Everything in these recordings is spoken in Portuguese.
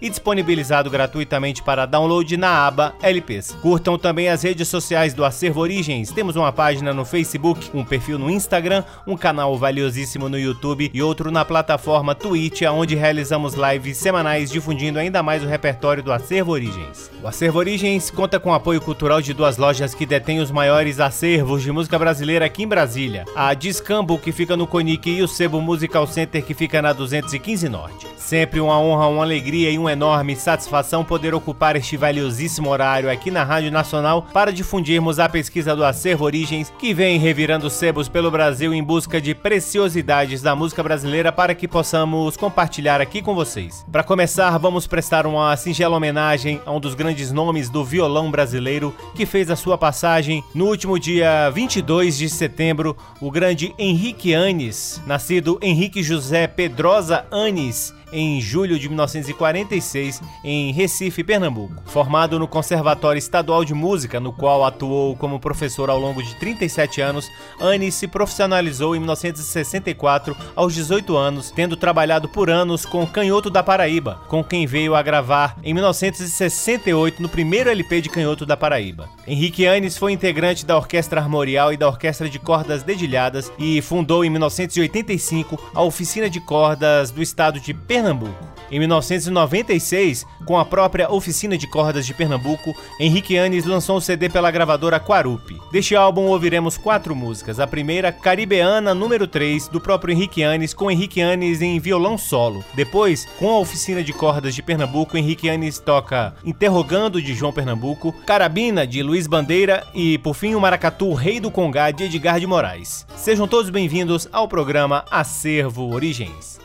e disponibilizado gratuitamente para download na aba LPs. Curtam também as redes sociais do Acervo Origens. Temos uma página no Facebook, um perfil no Instagram, um canal valiosíssimo no YouTube e outro na plataforma Twitch, onde realizamos lives semanais difundindo ainda mais o repertório do Acervo Origens. O Acervo Origens conta com apoio cultural de duas lojas que detêm os maiores acervos de música brasileira aqui em Brasília: a Discambo, que fica no Conic, e o Sebo Musical Center, que fica na 215 Norte. Sempre uma honra, uma alegria alegria e uma enorme satisfação poder ocupar este valiosíssimo horário aqui na Rádio Nacional para difundirmos a pesquisa do Acervo Origens, que vem revirando sebos pelo Brasil em busca de preciosidades da música brasileira para que possamos compartilhar aqui com vocês. Para começar, vamos prestar uma singela homenagem a um dos grandes nomes do violão brasileiro que fez a sua passagem no último dia 22 de setembro, o grande Henrique Anes, nascido Henrique José Pedrosa Anes em julho de 1946 em Recife, Pernambuco. Formado no Conservatório Estadual de Música, no qual atuou como professor ao longo de 37 anos, Anne se profissionalizou em 1964 aos 18 anos, tendo trabalhado por anos com Canhoto da Paraíba, com quem veio a gravar em 1968 no primeiro LP de Canhoto da Paraíba. Henrique Anes foi integrante da Orquestra Armorial e da Orquestra de Cordas Dedilhadas e fundou em 1985 a Oficina de Cordas do Estado de Pernambuco Pernambuco. Em 1996, com a própria Oficina de Cordas de Pernambuco, Henrique Anes lançou um CD pela gravadora Quarupi. Deste álbum ouviremos quatro músicas. A primeira, Caribeana número 3, do próprio Henrique Anes, com Henrique Anes em violão solo. Depois, com a Oficina de Cordas de Pernambuco, Henrique Anes toca Interrogando de João Pernambuco, Carabina de Luiz Bandeira e, por fim, o Maracatu Rei do Congá de Edgar de Moraes. Sejam todos bem-vindos ao programa Acervo Origens.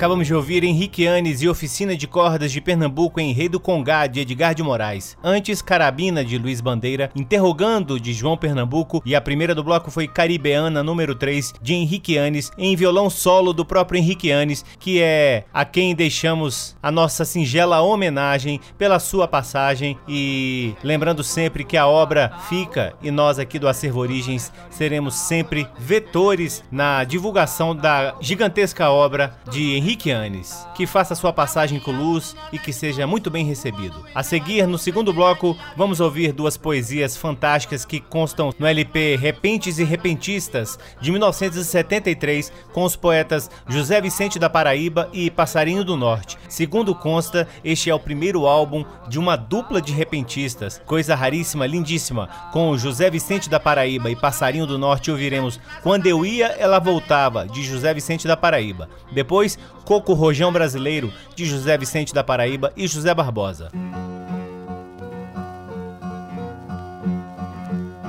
Acabamos de ouvir Henrique Anes e Oficina de Cordas de Pernambuco em Rei do Congá, de Edgar de Moraes. Antes, Carabina, de Luiz Bandeira, Interrogando, de João Pernambuco. E a primeira do bloco foi Caribeana, número 3, de Henrique Anes, em violão solo do próprio Henrique Anes, que é a quem deixamos a nossa singela homenagem pela sua passagem. E lembrando sempre que a obra fica e nós aqui do Acervo Origens seremos sempre vetores na divulgação da gigantesca obra de Henrique Anes, que faça sua passagem com luz e que seja muito bem recebido. A seguir, no segundo bloco, vamos ouvir duas poesias fantásticas que constam no LP Repentes e Repentistas, de 1973, com os poetas José Vicente da Paraíba e Passarinho do Norte. Segundo consta, este é o primeiro álbum de uma dupla de repentistas, coisa raríssima, lindíssima. Com José Vicente da Paraíba e Passarinho do Norte ouviremos Quando Eu Ia, Ela Voltava, de José Vicente da Paraíba. Depois, Coco Rojão Brasileiro, de José Vicente da Paraíba e José Barbosa.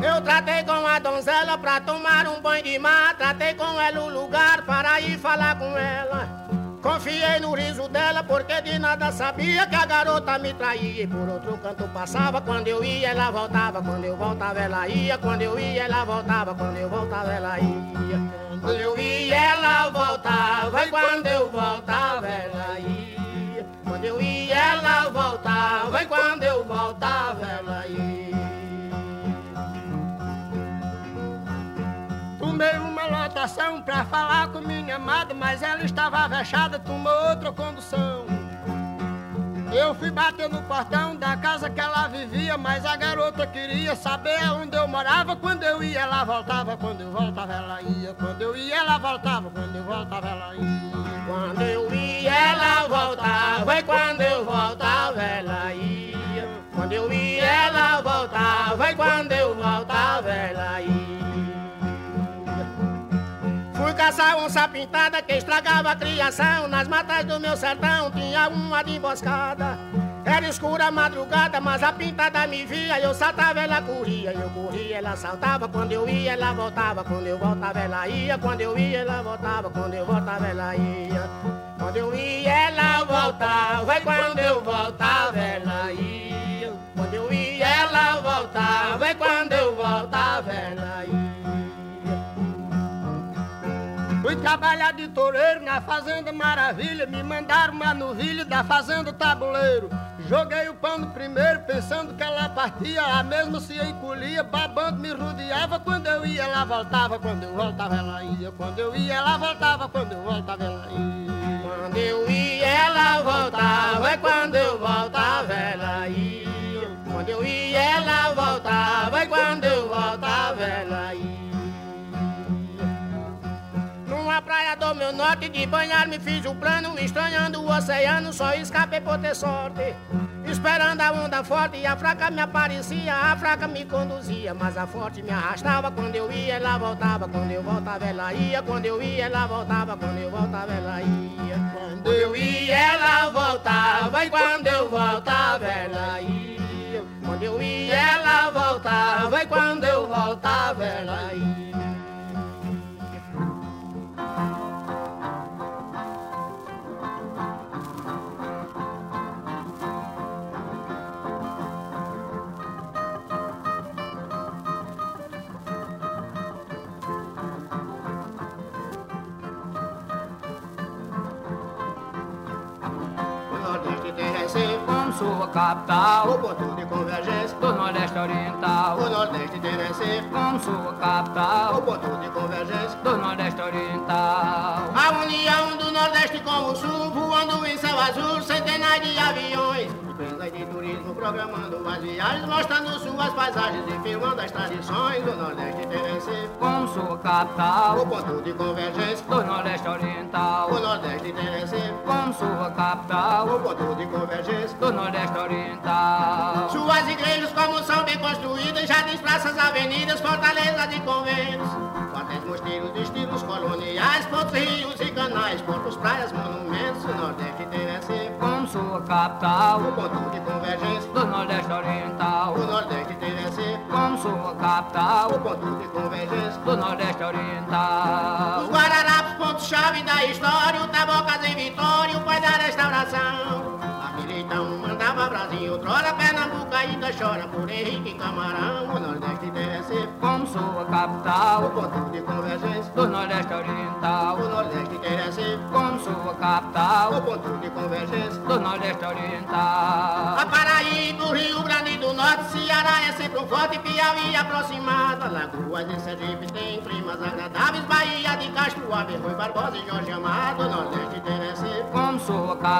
Eu tratei com a donzela pra tomar um banho de mar. Tratei com ela o lugar para ir falar com ela. Confiei no riso dela porque de nada sabia que a garota me traía. E por outro canto passava, quando eu ia ela voltava, quando eu voltava ela ia, quando eu ia ela voltava, quando eu voltava ela ia. Quando eu ia, ela voltava. E quando eu voltava, ela ia. Quando eu ia, ela voltava. E quando eu voltava, ela ia. Tomei uma lotação pra falar com minha amada, mas ela estava fechada, tomou outra condução. Eu fui bater no portão da casa que ela vivia, mas a garota queria saber onde eu morava. Quando eu ia, ela voltava, quando eu voltava, ela ia. Quando eu ia, ela voltava, quando eu voltava, ela ia. Quando eu ia, ela voltava, e quando eu voltava, ela ia. Quando eu ia, ela voltava, e quando eu voltava, ela ia. Caçar onça pintada que estragava a criação. Nas matas do meu sertão tinha uma de emboscada. Era escura a madrugada, mas a pintada me via. Eu saltava, ela corria. Eu corria, ela saltava. Quando eu ia, ela voltava. Quando eu voltava, ela ia. Quando eu ia, ela voltava. Quando eu voltava, ela ia. Quando eu ia, ela voltava. E quando eu voltava, ela ia. Quando eu ia, ela voltava. E quando eu trabalhar de toureiro na Fazenda Maravilha. Me mandaram uma novilha da Fazenda Tabuleiro. Joguei o pano primeiro, pensando que ela partia. A mesma se encolhia, babando, me rodeava. Quando eu ia, ela voltava. Quando eu voltava, ela ia. Quando eu ia, ela voltava. Quando eu voltava, ela ia. Quando eu ia, ela voltava. E quando eu voltava, ela ia. Quando eu ia, ela voltava. E quando eu voltava, ela ia. Praia do meu norte de banhar me fiz o plano Estranhando o oceano, só escapei por ter sorte. Esperando a onda forte e a fraca me aparecia A fraca me conduzia, mas a forte me arrastava. Quando eu ia, ela voltava, quando eu voltava, ela ia. Quando eu ia, ela voltava, quando eu voltava, ela ia. Quando eu ia, ela voltava E quando eu voltava, ela ia. Quando eu ia, ela voltava E quando eu voltava, ela ia capital. O ponto de convergência do Nordeste Oriental. O Nordeste tem Recife como sua capital. O ponto de convergência do Nordeste Oriental. A união do Nordeste com o Sul, voando em céu azul, centenários de aviões. De turismo programando as viagens, mostrando suas paisagens e filmando as tradições do Nordeste tem Recife como sua capital. O ponto de convergência do Nordeste Oriental. O Nordeste tem Recife como sua capital. O ponto de convergência do Nordeste Oriental. Suas igrejas como são bem construídas, jardins, praças, avenidas, fortalezas e conventos. Quartéis, mosteiros, estilos coloniais, pontos, rios e canais, portos, praias, monumentos. O Nordeste como sua capital. O botão de convergência do Nordeste Oriental. O Nordeste teve ser como sua capital. O ponto de convergência do Nordeste Oriental. Os Guararapes, ponto-chave da história. O Tabocas em Vitória, o pai da restauração outrora Pernambuco ainda chora por Henrique Camarão. O Nordeste deve como sua capital, o ponto de convergência do Nordeste Oriental, O Nordeste deve como sua capital, o ponto de convergência do Nordeste Oriental. A Paraíba, o Rio Grande do Norte, Ceará é sempre um forte Piauí aproximado. Alagoas e Sergipe tem climas agradáveis. Bahia de Castro, Ave, Rui Barbosa e Jorge Amado. Nordeste ser como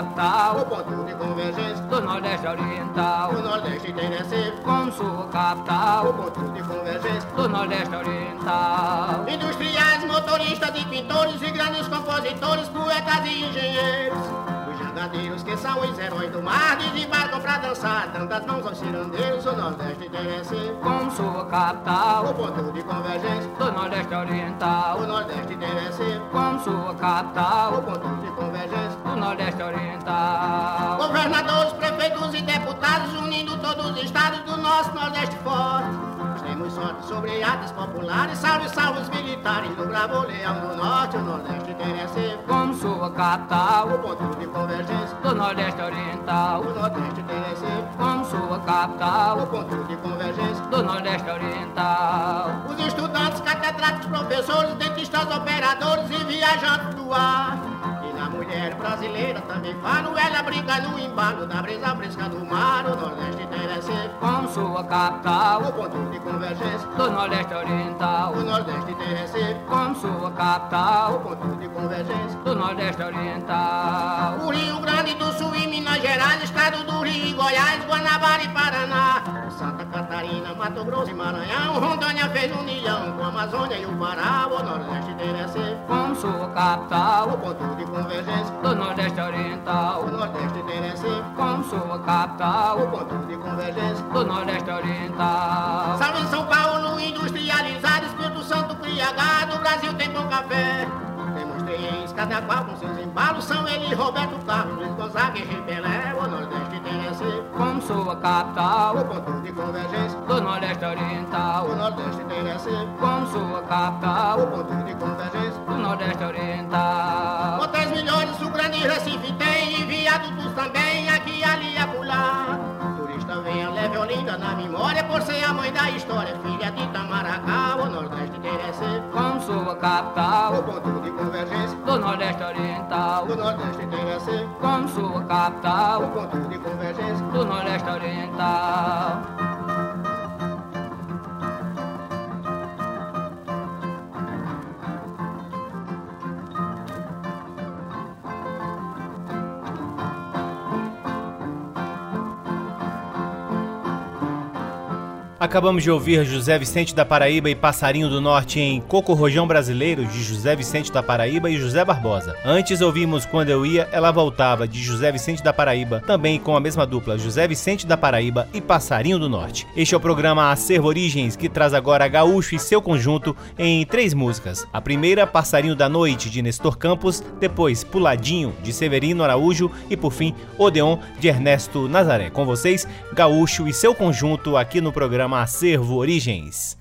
sua o capital, ponto de convergência do Nordeste Oriental, O Nordeste deve ser como sua o capital, ponto de convergência do Nordeste Oriental. Industriais, motoristas e pintores e grandes compositores, poetas e engenheiros. Os jangadeiros que são os heróis do mar, desembarcam pra dançar, dando as mãos aos cirandeiros. O Nordeste ser Como sua o capital, ponto de convergência do Nordeste O Oriental, Nordeste deve ser como sua o capital, ponto de convergência. do Nordeste Oriental. Governadores, prefeitos e deputados unindo todos os estados do nosso Nordeste forte. Temos sorte sobre atos populares, salve, salve os militares do Bravo Leão do Norte. O Nordeste ser Como sua o capital, ponto de convergência. do Nordeste Oriental, O Nordeste ser como sua o capital, ponto de convergência. do Nordeste Oriental. Os estudantes, catedráticos, professores, dentistas, operadores e viajantes do ar. Mulher brasileira também falo, ela brinca no embalo da brisa fresca do mar. O Nordeste deve ser Como sua capital, o ponto de convergência. do Nordeste Oriental, O Nordeste deve ser como sua o capital, ponto de convergência. do Nordeste Oriental. O Rio Grande do Sul e Minas Gerais, Estado do Rio Goiás, Guanabara e Paraná. Santa Catarina, Mato Grosso e Maranhão, Rondônia fez união com a Amazônia e o Pará. O Nordeste deve ser Como sua o capital, ponto de convergência. Do Nordeste O Oriental, Nordeste deve ser como sua o capital, ponto de convergência. do Nordeste Oriental. Salve São Paulo, industrializado, Espírito Santo, cria gado, Brasil tem bom café. Temos três, cada qual com seus embalos, são ele, Roberto Carlos, Luiz Gonzaga e Rei Pelé. O Nordeste deve ser Como sua o capital, ponto de convergência. do Nordeste Oriental, O Nordeste deve ser como sua o capital, ponto de convergência. do Nordeste Oriental. O Recife tem, e viadutos também, aqui ali acolá. Turista venha, leve Olinda na memória, por ser a mãe da história, filha de Itamaracá. O Nordeste ser Como sua o capital, ponto de convergência. do Nordeste Oriental, O Nordeste ser como sua o capital, ponto de convergência. do Nordeste Oriental. Acabamos de ouvir José Vicente da Paraíba e Passarinho do Norte em Coco Rojão Brasileiro, de José Vicente da Paraíba e José Barbosa. Antes ouvimos Quando Eu Ia, Ela Voltava, de José Vicente da Paraíba, também com a mesma dupla, José Vicente da Paraíba e Passarinho do Norte. Este é o programa Acervo Origens, que traz agora Gaúcho e seu conjunto em três músicas. A primeira, Passarinho da Noite, de Nestor Campos, depois Puladinho, de Severino Araújo e, por fim, Odeon, de Ernesto Nazaré. Com vocês, Gaúcho e seu conjunto aqui no programa Acervo Origens.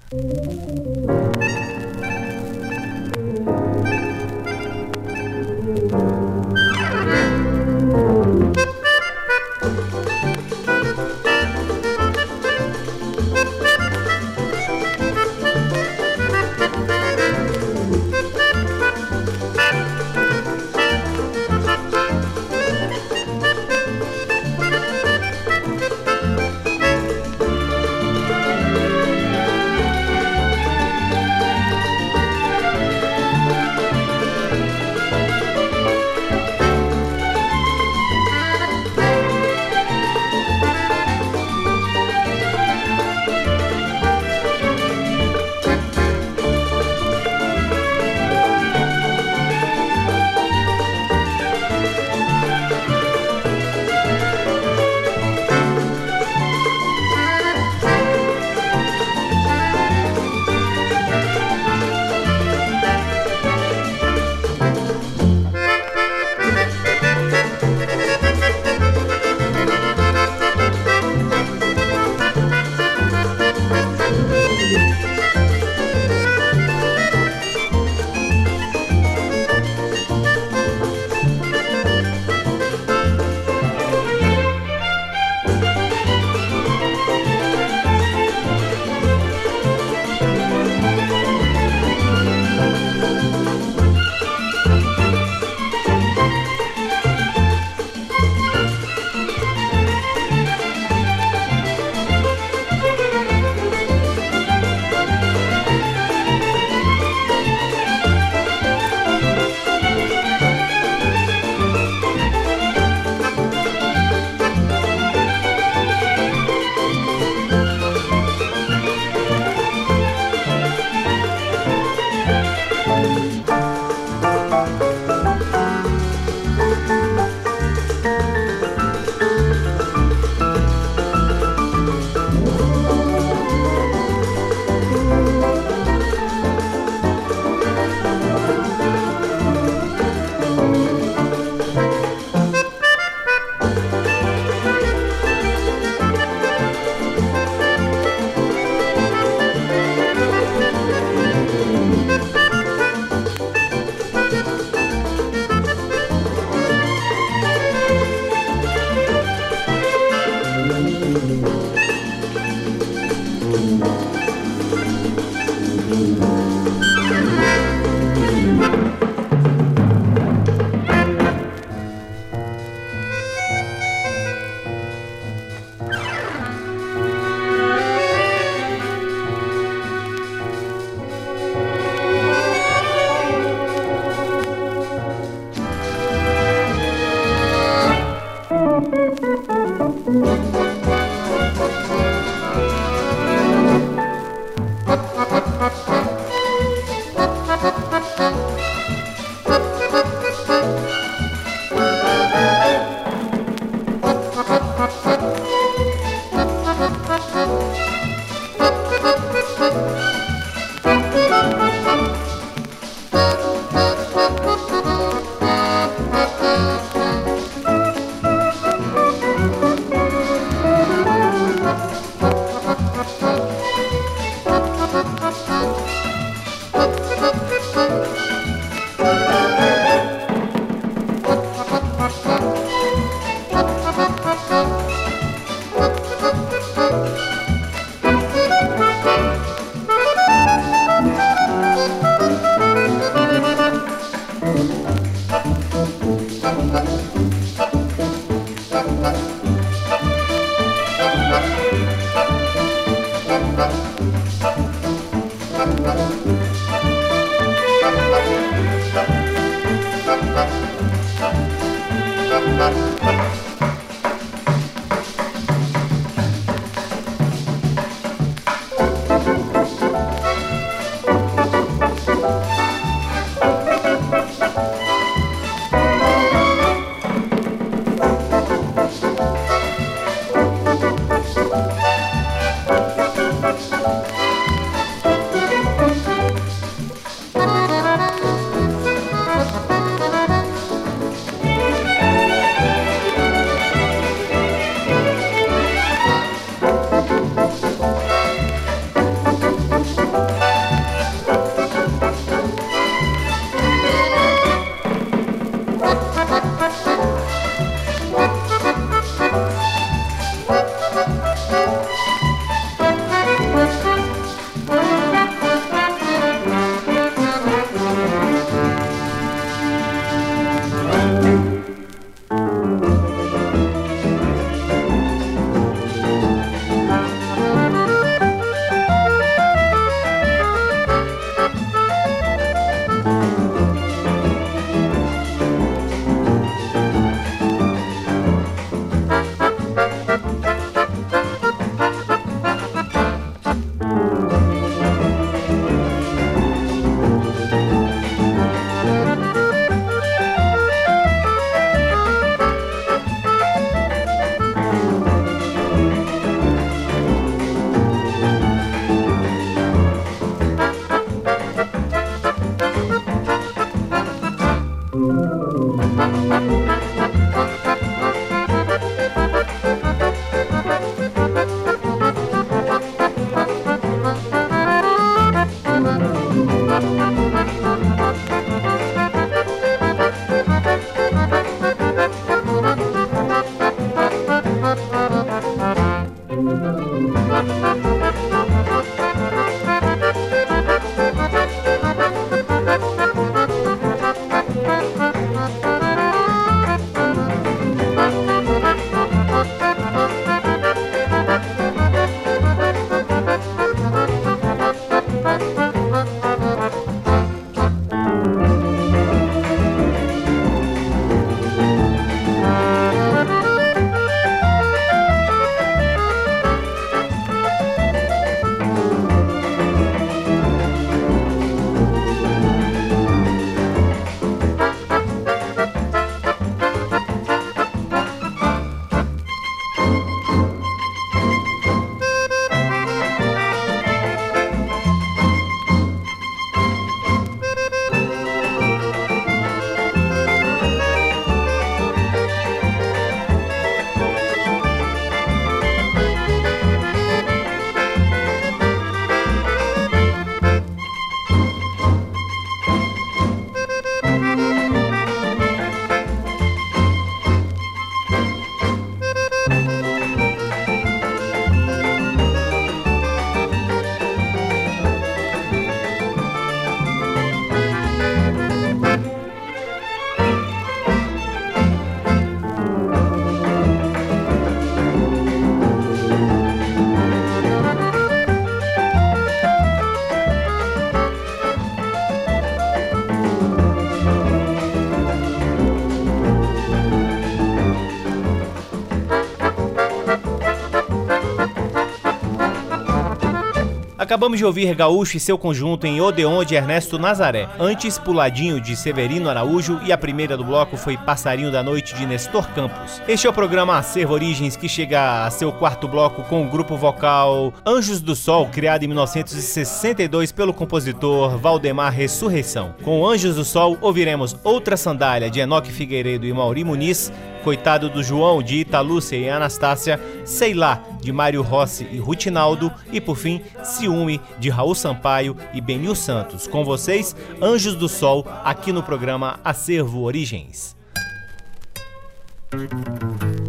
Acabamos de ouvir Gaúcho e seu conjunto em Odeon de Ernesto Nazaré. Antes, Puladinho de Severino Araújo e a primeira do bloco foi Passarinho da Noite de Nestor Campos. Este é o programa Acervo Origens que chega a seu quarto bloco com o grupo vocal Anjos do Sol, criado em 1962 pelo compositor Valdemar Ressurreição. Com Anjos do Sol ouviremos Outra Sandália de Enoque Figueiredo e Mauri Muniz, Coitado do João, de Italúcia e Anastácia, Sei Lá, de Mário Rossi e Rutinaldo, e por fim, Ciúme, de Raul Sampaio e Benil Santos. Com vocês, Anjos do Sol, aqui no programa Acervo Origens.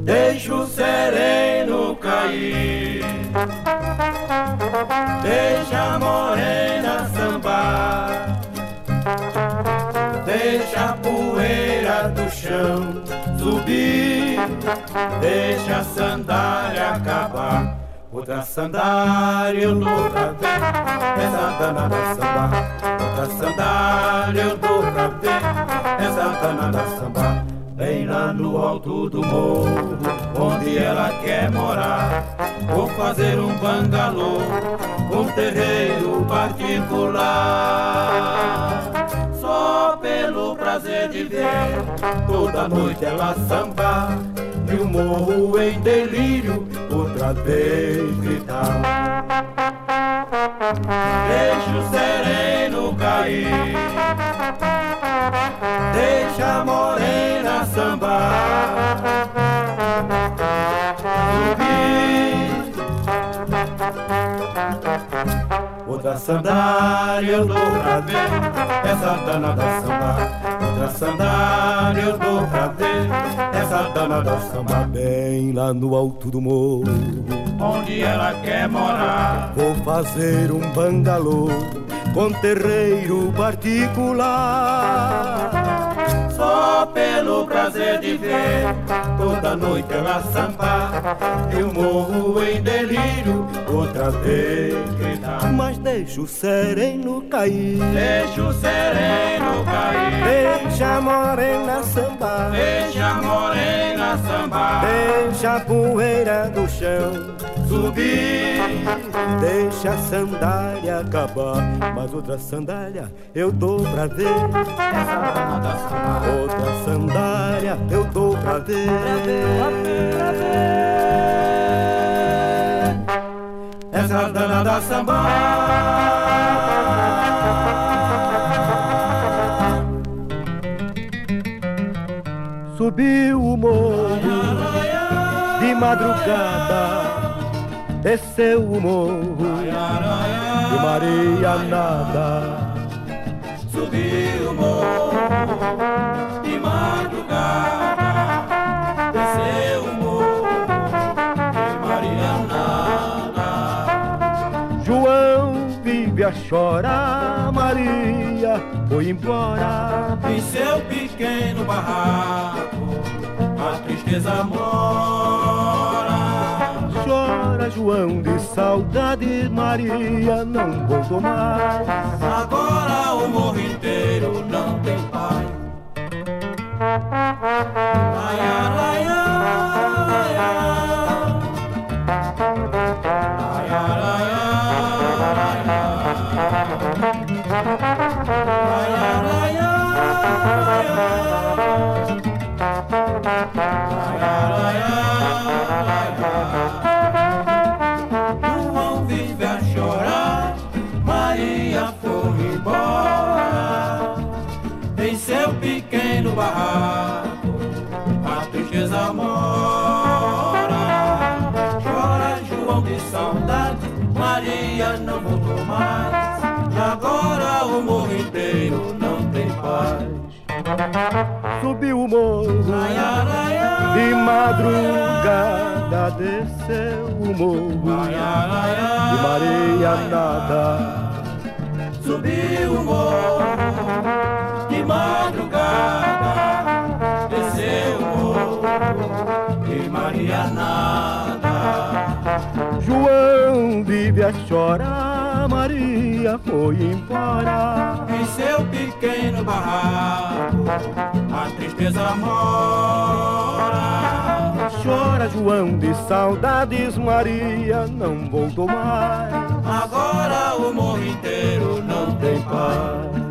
Deixa o sereno cair, deixa a morena sambar, deixa a poeira do chão subir, deixa a sandália acabar. Outra sandália eu dou pra ver, essa danada samba. Outra sandália eu dou pra ver, essa danada samba. Bem lá no alto do morro, onde ela quer morar. Vou fazer um bangalô com terreiro particular pelo prazer de ver toda noite ela sambar e o morro em delírio outra vez gritar. Deixa o sereno cair, deixa a morena sambar. Outra sandália eu dou pra ver Essa danada samba. Outra sandália eu dou pra ver Essa danada samba. Bem lá no alto do morro. Onde ela quer morar. Vou fazer um bangalô Com terreiro particular. Só pelo prazer de ver toda noite ela sambar e o morro em delírio outra vez gritar. Mas deixa o sereno cair, deixa o sereno cair, deixa a morena sambar, deixa a morena sambar, deixa a poeira do chão subir, deixa a sandália acabar, mas outra sandália eu dou pra ver. Sambar. Outra sandália eu dou pra ver. Pra ver, Essa danada samba. Subiu o morro. De madrugada, desceu o morro. De Maria Nada. Subiu o morro. De madrugada, desceu o morro. De Marianada. João vive a chorar, Maria foi embora. Em seu pequeno barraco, a tristeza mora. Chora João de saudade, Maria não voltou mais. Agora o morro inteiro não tem pai. Ai, ai, ai, ai, ai. Ai, ai, ai, ai, o morro inteiro não tem paz. Subiu o morro de madrugada, desceu o morro de Maria Nada. Subiu o morro de madrugada, desceu o morro de Maria Nada. João vive a chorar, Maria foi embora. Em seu pequeno barraco, a tristeza mora. Chora João de saudades, Maria não voltou mais. Agora o morro inteiro não tem paz.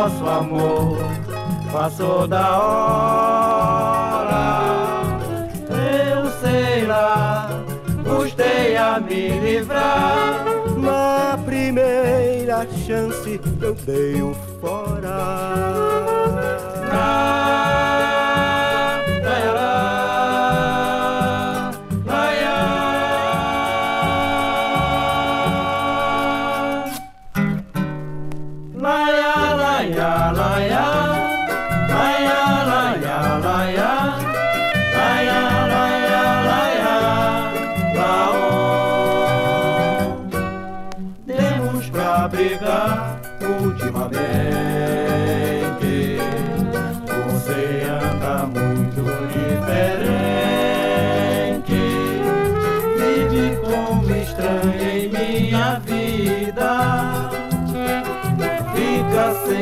nosso amor passou da hora. Eu sei lá, custei a me livrar. Na primeira chance eu dei o fora.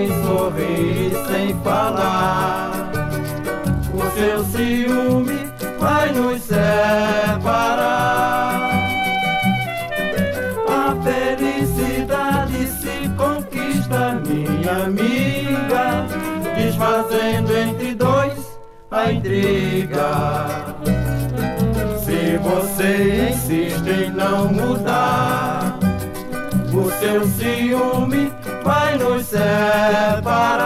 Sorrir sem falar. O seu ciúme vai nos separar. A felicidade se conquista, minha amiga, desfazendo entre dois a intriga. Se você insiste em não mudar, o seu ciúme vai nos separar.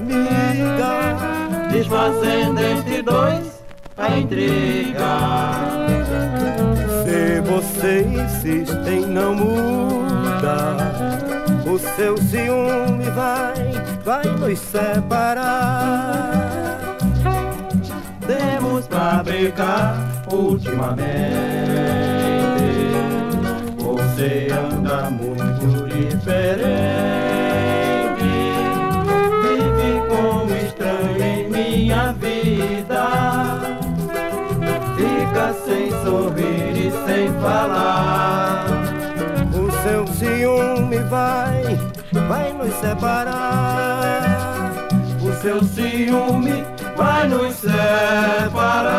Amiga, desfazendo entre dois a intriga. Se você insiste em não mudar, o seu ciúme vai, vai nos separar. Temos pra brincar ultimamente. Você anda muito diferente. Sorrir e sem falar. O seu ciúme vai, vai nos separar. O seu ciúme vai nos separar.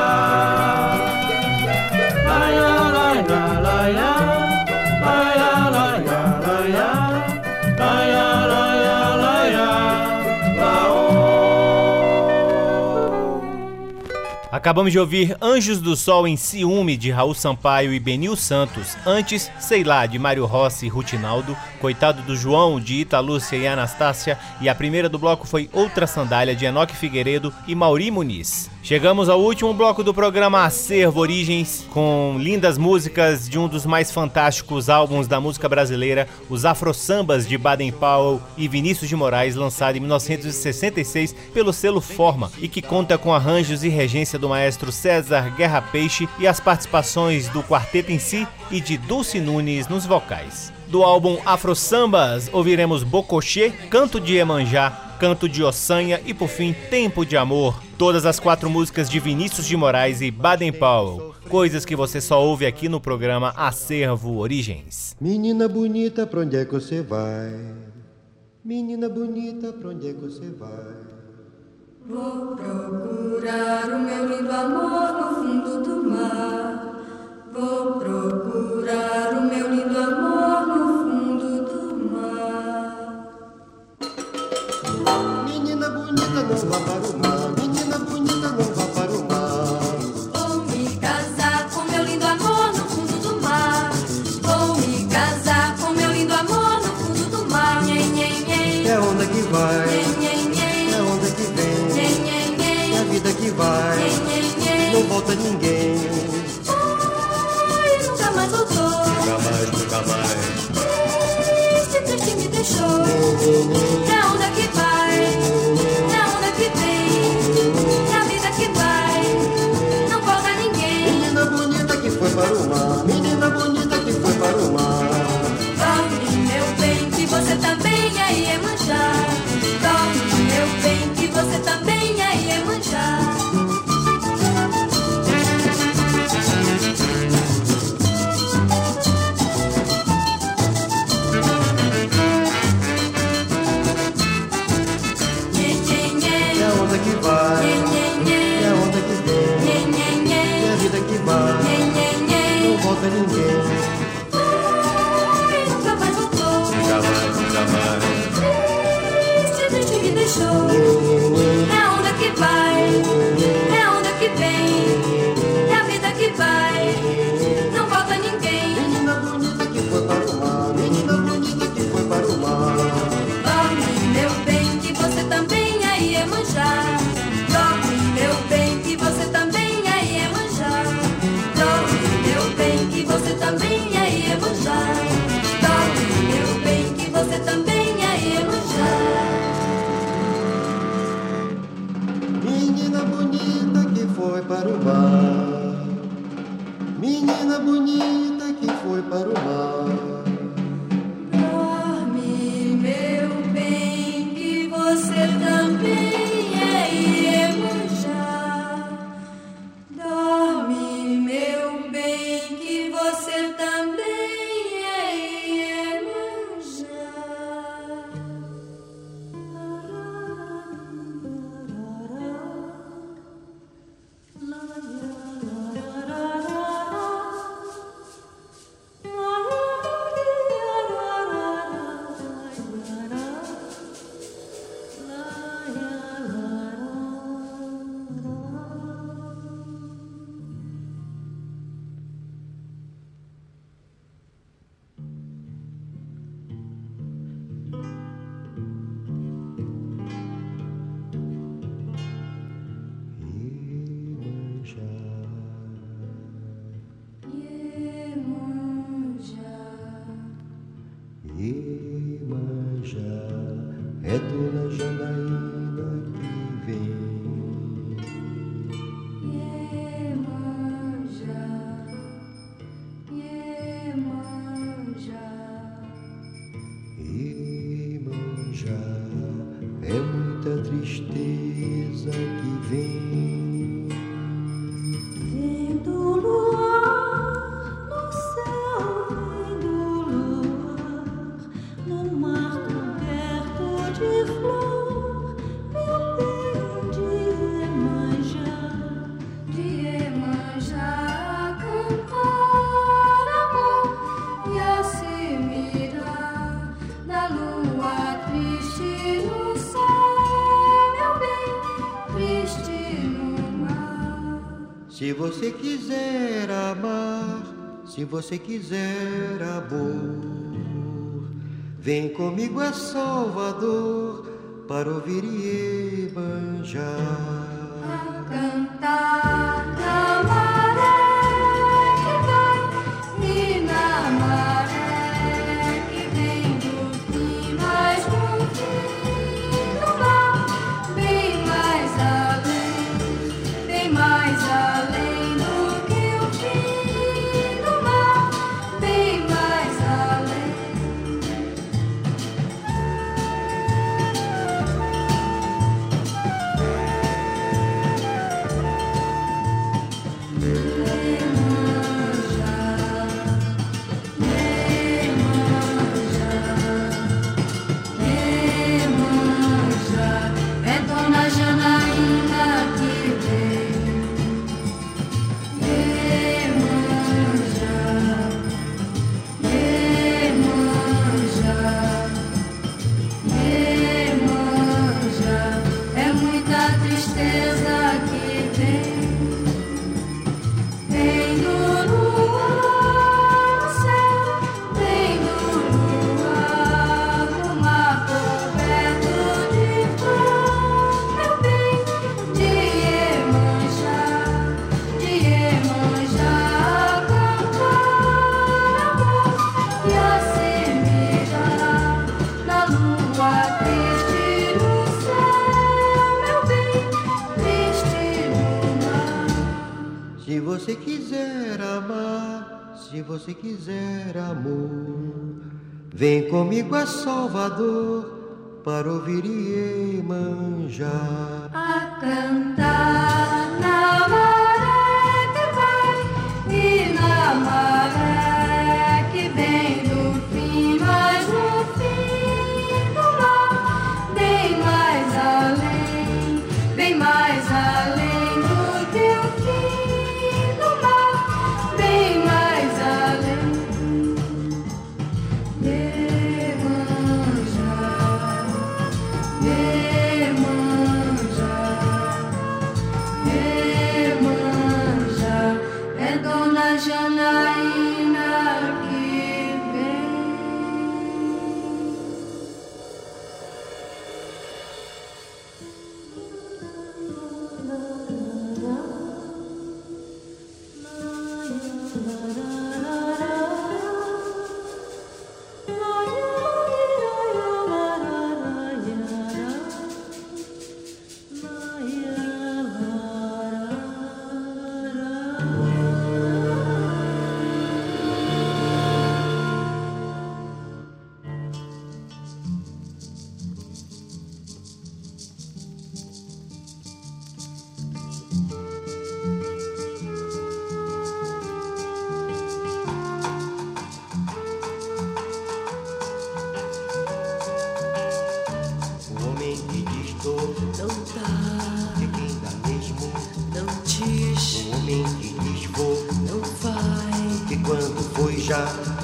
Acabamos de ouvir Anjos do Sol em Ciúme de Raul Sampaio e Benil Santos. Antes, Sei lá, de Mário Rossi e Rutinaldo. Coitado do João, de Ita Lúcia e Anastácia. E a primeira do bloco foi Outra Sandália, de Enoque Figueiredo e Mauri Muniz. Chegamos ao último bloco do programa Acervo Origens, com lindas músicas de um dos mais fantásticos álbuns da música brasileira, os Afro Sambas de Baden Powell e Vinícius de Moraes, lançado em 1966 pelo selo Forma, e que conta com arranjos e regência do maestro César Guerra Peixe e as participações do quarteto em si e de Dulce Nunes nos vocais. Do álbum Afro Sambas, ouviremos Bocochê, Canto de Emanjá, Canto de Ossanha e por fim Tempo de Amor. Todas as quatro músicas de Vinícius de Moraes e Baden Powell. Coisas que você só ouve aqui no programa Acervo Origens. Menina bonita, pra onde é que você vai? Menina bonita, pra onde é que você vai? Vou procurar o meu lindo amor no fundo do mar. Vou procurar o meu lindo amor no fundo do mar. Menina bonita, não vá para o mar. Menina bonita, não vá para o mar. Vou me casar com meu lindo amor no fundo do mar. Vou me casar com meu lindo amor no fundo do mar. Nhen, nhen, nhen. É onda que vai, Nhen, nhen, nhen. Você também é Iemanjá. Se você quiser amar, se você quiser amor, vem comigo a Salvador para ouvir Iemanjá. A cantar Se você quiser amar, se você quiser amor, vem comigo a Salvador para ouvir Iemanjá. a cantar na maré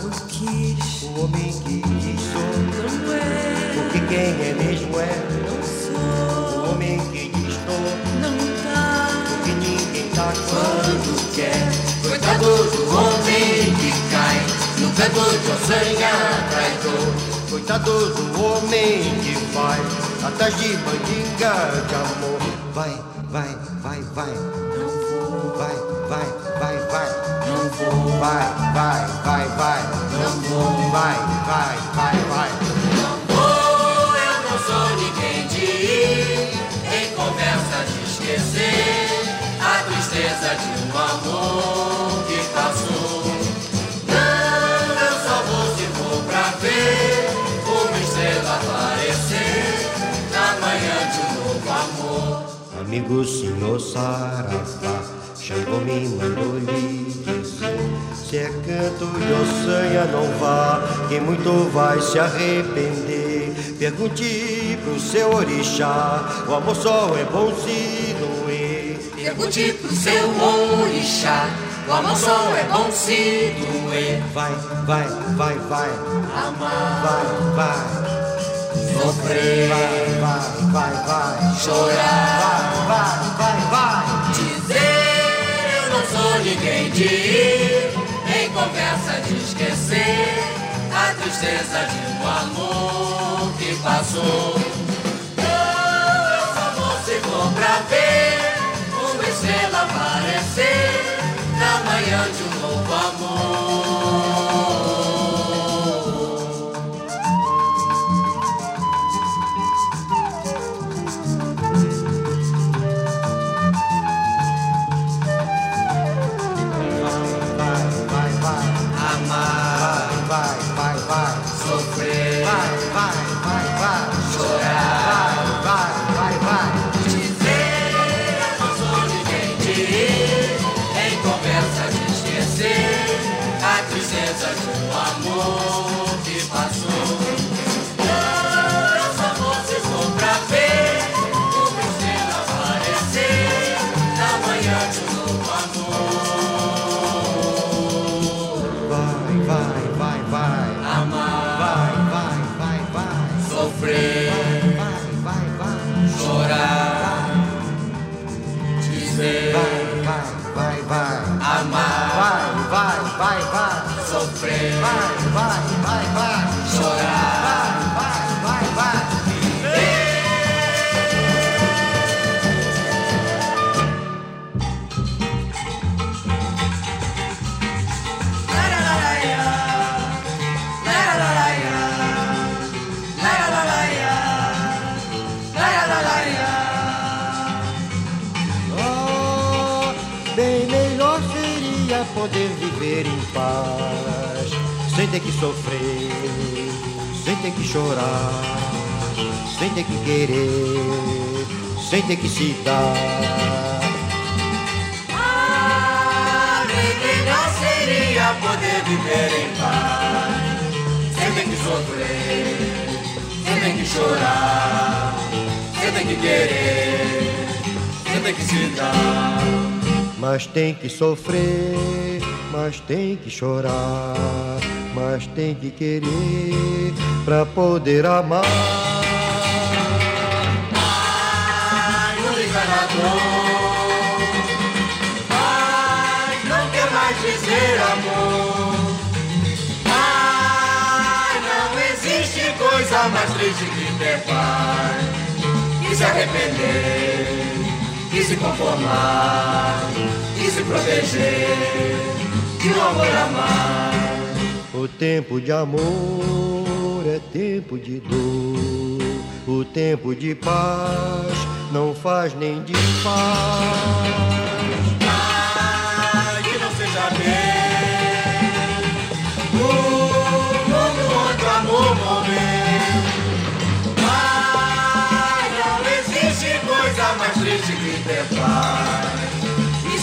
não quis, O homem que diz sou, não é, porque quem é mesmo é. não sou, O homem que diz tô, não tá, porque ninguém tá quando quer. Coitado do homem que cai no pé do ossanha traidor. Coitado do homem que vai atrás de mandinga de amor. Vai, vai, vai, vai. Vai, vai, vai, vai. não vou, Vai, vai, vai, vai. Oh, eu não sou ninguém de ir em conversa de esquecer a tristeza de um amor que passou. Não, eu só vou se for pra ver uma estrela aparecer na manhã de um novo amor. Amigo senhor Saravá, Xangô me mandou lhe Se é canto de ossanha não vá, quem muito vai se arrepender. Pergunte pro seu orixá, o amor só é bom se doer. Pergunte pro seu orixá, o amor só é bom se doer. Vai, vai, vai, vai, Amar, vai, vai. Sofrer, Vai, vai, vai, vai. Chorar. Vai, vai, vai, vai. Dizer eu de ir conversa de esquecer a tristeza de um amor que passou. Não, eu só vou se for pra ver uma estrela aparecer na manhã de um novo amor. Ter que querer, sem ter que se dar. Ah, melhor seria poder viver em paz, sem ter que sofrer, sem ter que chorar, sem ter que querer, sem ter que se dar. Mas tem que sofrer, mas tem que chorar, mas tem que querer pra poder amar. Coisa mais triste que ter paz e se arrepender, e se conformar, e se proteger de um amor amar. O tempo de amor é tempo de dor. O tempo de paz não faz nem desfaz. Ai, que não seja bem o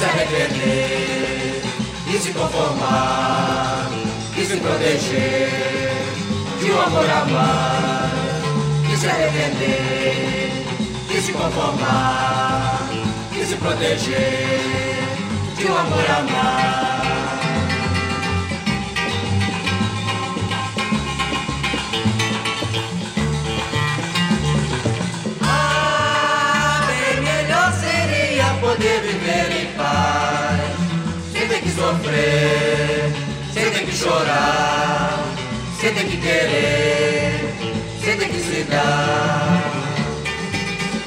se arrepender e se conformar e se proteger de um amor amar e se arrepender e se conformar e se proteger de um amor amar. Sofrer, sem ter que chorar, sem ter que querer, sem ter que se dar.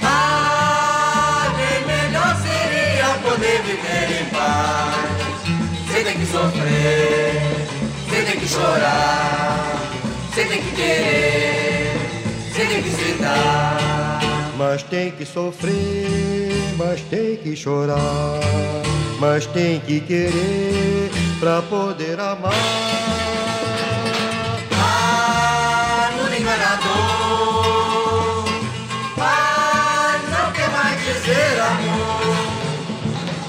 Ah, bem melhor seria poder viver em paz, sem ter que sofrer, sem ter que chorar, sem ter que querer, sem ter que se dar. Mas tem que sofrer, mas tem que chorar, mas tem que querer pra poder amar. Ah, mundo enganador, ah, não quer mais dizer amor.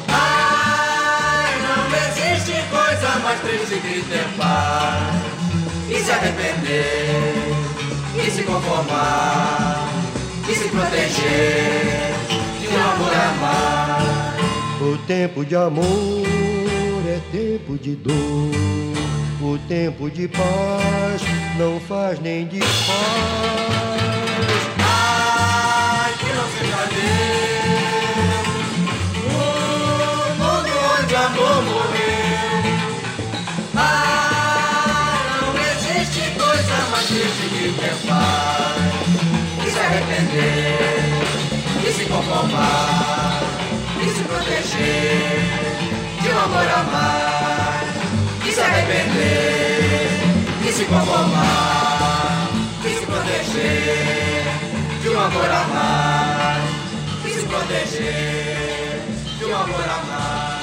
Ai, não existe coisa mais triste que ter paz e se arrepender e se conformar e se proteger de um amor amar. O tempo de amor é tempo de dor. O tempo de paz não faz nem desfaz. Ai, que não seja Deus, o mundo onde amor morreu. Ah, não existe coisa mais triste que ter paz arrepender, e se conformar, e se proteger de um amor a mais, e se arrepender, e se conformar, e se proteger de um amor a mais, e se proteger de um amor a mais.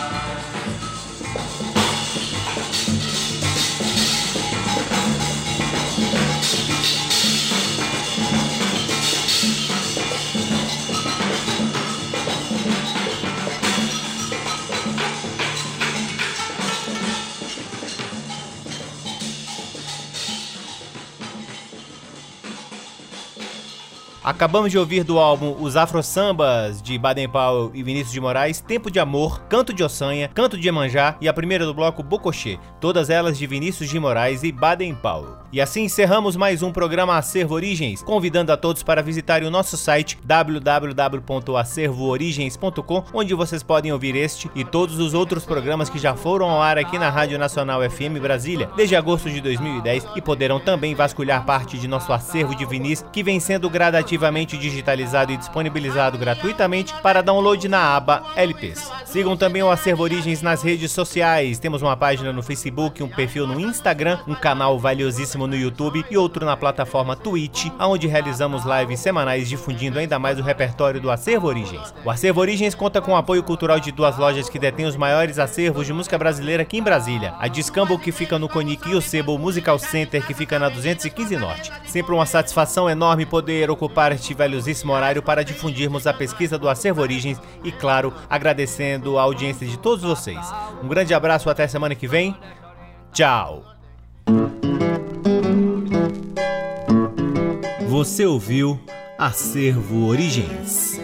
Acabamos de ouvir do álbum Os Afro Sambas de Baden Powell e Vinícius de Moraes, Tempo de Amor, Canto de Ossanha, Canto de Emanjá e a primeira do bloco Bocochê, todas elas de Vinícius de Moraes e Baden Powell. E assim encerramos mais um programa Acervo Origens, convidando a todos para visitarem o nosso site www.acervoorigens.com, onde vocês podem ouvir este e todos os outros programas que já foram ao ar aqui na Rádio Nacional FM Brasília desde agosto de 2010 e poderão também vasculhar parte de nosso acervo de vinis que vem sendo gradativamente digitalizado e disponibilizado gratuitamente para download na aba LPs. Sigam também o Acervo Origens nas redes sociais. Temos uma página no Facebook, um perfil no Instagram, um canal valiosíssimo no YouTube e outro na plataforma Twitch, onde realizamos lives semanais difundindo ainda mais o repertório do Acervo Origens. O Acervo Origens conta com o apoio cultural de duas lojas que detêm os maiores acervos de música brasileira aqui em Brasília. A Discambo, que fica no Conic, e o Sebo Musical Center, que fica na 215 Norte. Sempre uma satisfação enorme poder ocupar este valiosíssimo horário para difundirmos a pesquisa do Acervo Origens e, claro, agradecendo a audiência de todos vocês. Um grande abraço, até semana que vem. Tchau! Você ouviu Acervo Origens.